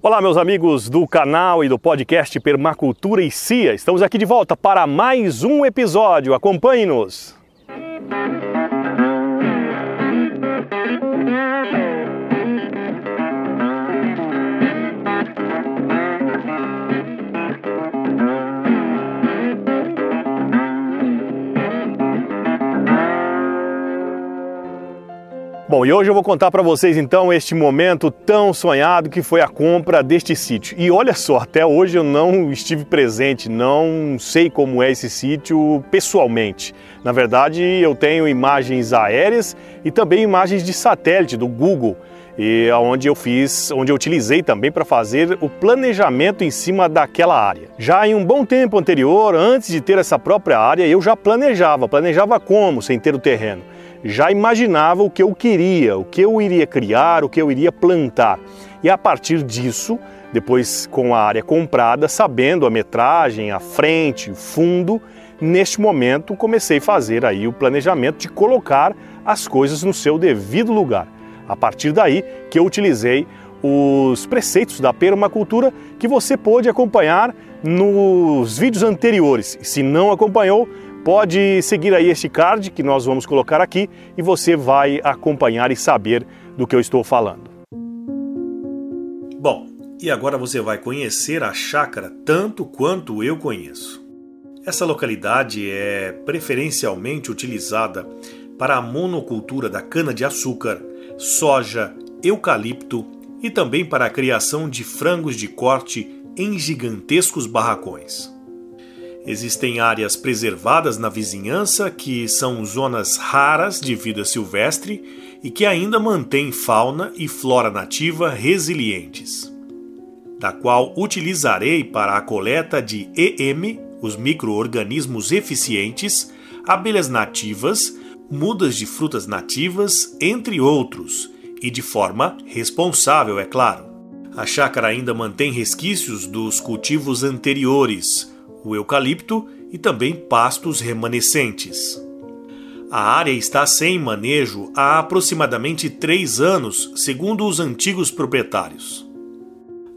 Olá, meus amigos do canal e do podcast Permacultura e Cia. Estamos aqui de volta para mais um episódio. Acompanhe-nos. Bom, e hoje eu vou contar para vocês então este momento tão sonhado que foi a compra deste sítio. E olha só, até hoje eu não estive presente, não sei como é esse sítio pessoalmente. Na verdade, eu tenho imagens aéreas e também imagens de satélite do Google, e onde eu fiz, onde eu utilizei também para fazer o planejamento em cima daquela área. Já em um bom tempo anterior, antes de ter essa própria área, eu já planejava, planejava como sem ter o terreno já imaginava o que eu queria, o que eu iria criar, o que eu iria plantar. E a partir disso, depois com a área comprada, sabendo a metragem, a frente, o fundo, neste momento comecei a fazer aí o planejamento de colocar as coisas no seu devido lugar. A partir daí que eu utilizei os preceitos da permacultura que você pôde acompanhar nos vídeos anteriores. Se não acompanhou, Pode seguir aí este card que nós vamos colocar aqui e você vai acompanhar e saber do que eu estou falando. Bom, e agora você vai conhecer a chácara tanto quanto eu conheço. Essa localidade é preferencialmente utilizada para a monocultura da cana-de-açúcar, soja, eucalipto e também para a criação de frangos de corte em gigantescos barracões. Existem áreas preservadas na vizinhança que são zonas raras de vida silvestre e que ainda mantêm fauna e flora nativa resilientes, da qual utilizarei para a coleta de EM, os microorganismos eficientes, abelhas nativas, mudas de frutas nativas, entre outros, e de forma responsável, é claro. A chácara ainda mantém resquícios dos cultivos anteriores o eucalipto e também pastos remanescentes. A área está sem manejo há aproximadamente três anos, segundo os antigos proprietários.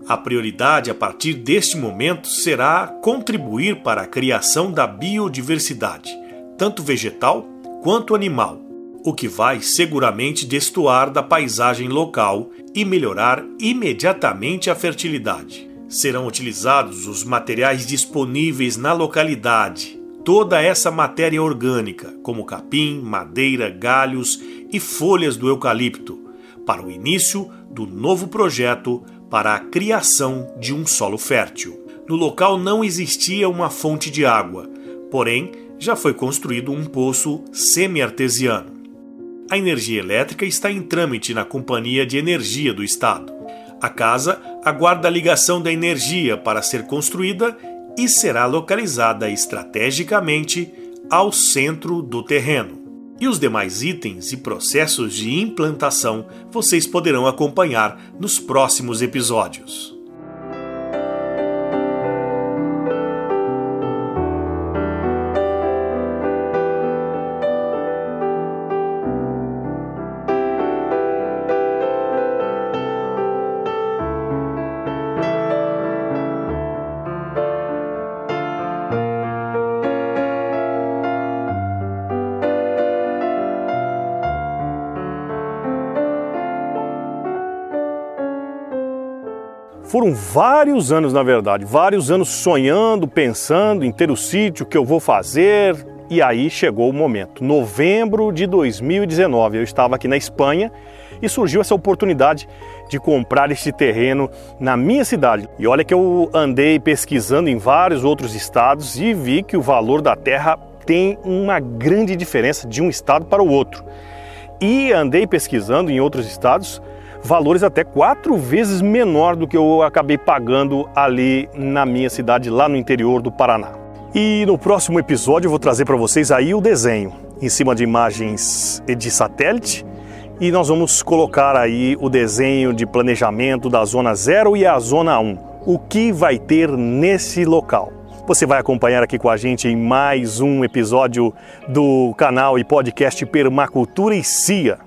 A prioridade a partir deste momento será contribuir para a criação da biodiversidade, tanto vegetal quanto animal, o que vai seguramente destoar da paisagem local e melhorar imediatamente a fertilidade serão utilizados os materiais disponíveis na localidade, toda essa matéria orgânica, como capim, madeira, galhos e folhas do eucalipto, para o início do novo projeto para a criação de um solo fértil. No local não existia uma fonte de água, porém já foi construído um poço semi-artesiano. A energia elétrica está em trâmite na Companhia de Energia do Estado. A casa aguarda a ligação da energia para ser construída e será localizada estrategicamente ao centro do terreno. E os demais itens e processos de implantação vocês poderão acompanhar nos próximos episódios. Foram vários anos, na verdade, vários anos sonhando, pensando em ter o sítio, que eu vou fazer, e aí chegou o momento. Novembro de 2019, eu estava aqui na Espanha e surgiu essa oportunidade de comprar este terreno na minha cidade. E olha que eu andei pesquisando em vários outros estados e vi que o valor da terra tem uma grande diferença de um estado para o outro. E andei pesquisando em outros estados valores até quatro vezes menor do que eu acabei pagando ali na minha cidade, lá no interior do Paraná. E no próximo episódio eu vou trazer para vocês aí o desenho em cima de imagens de satélite e nós vamos colocar aí o desenho de planejamento da zona 0 e a zona 1. O que vai ter nesse local? Você vai acompanhar aqui com a gente em mais um episódio do canal e podcast Permacultura e Cia.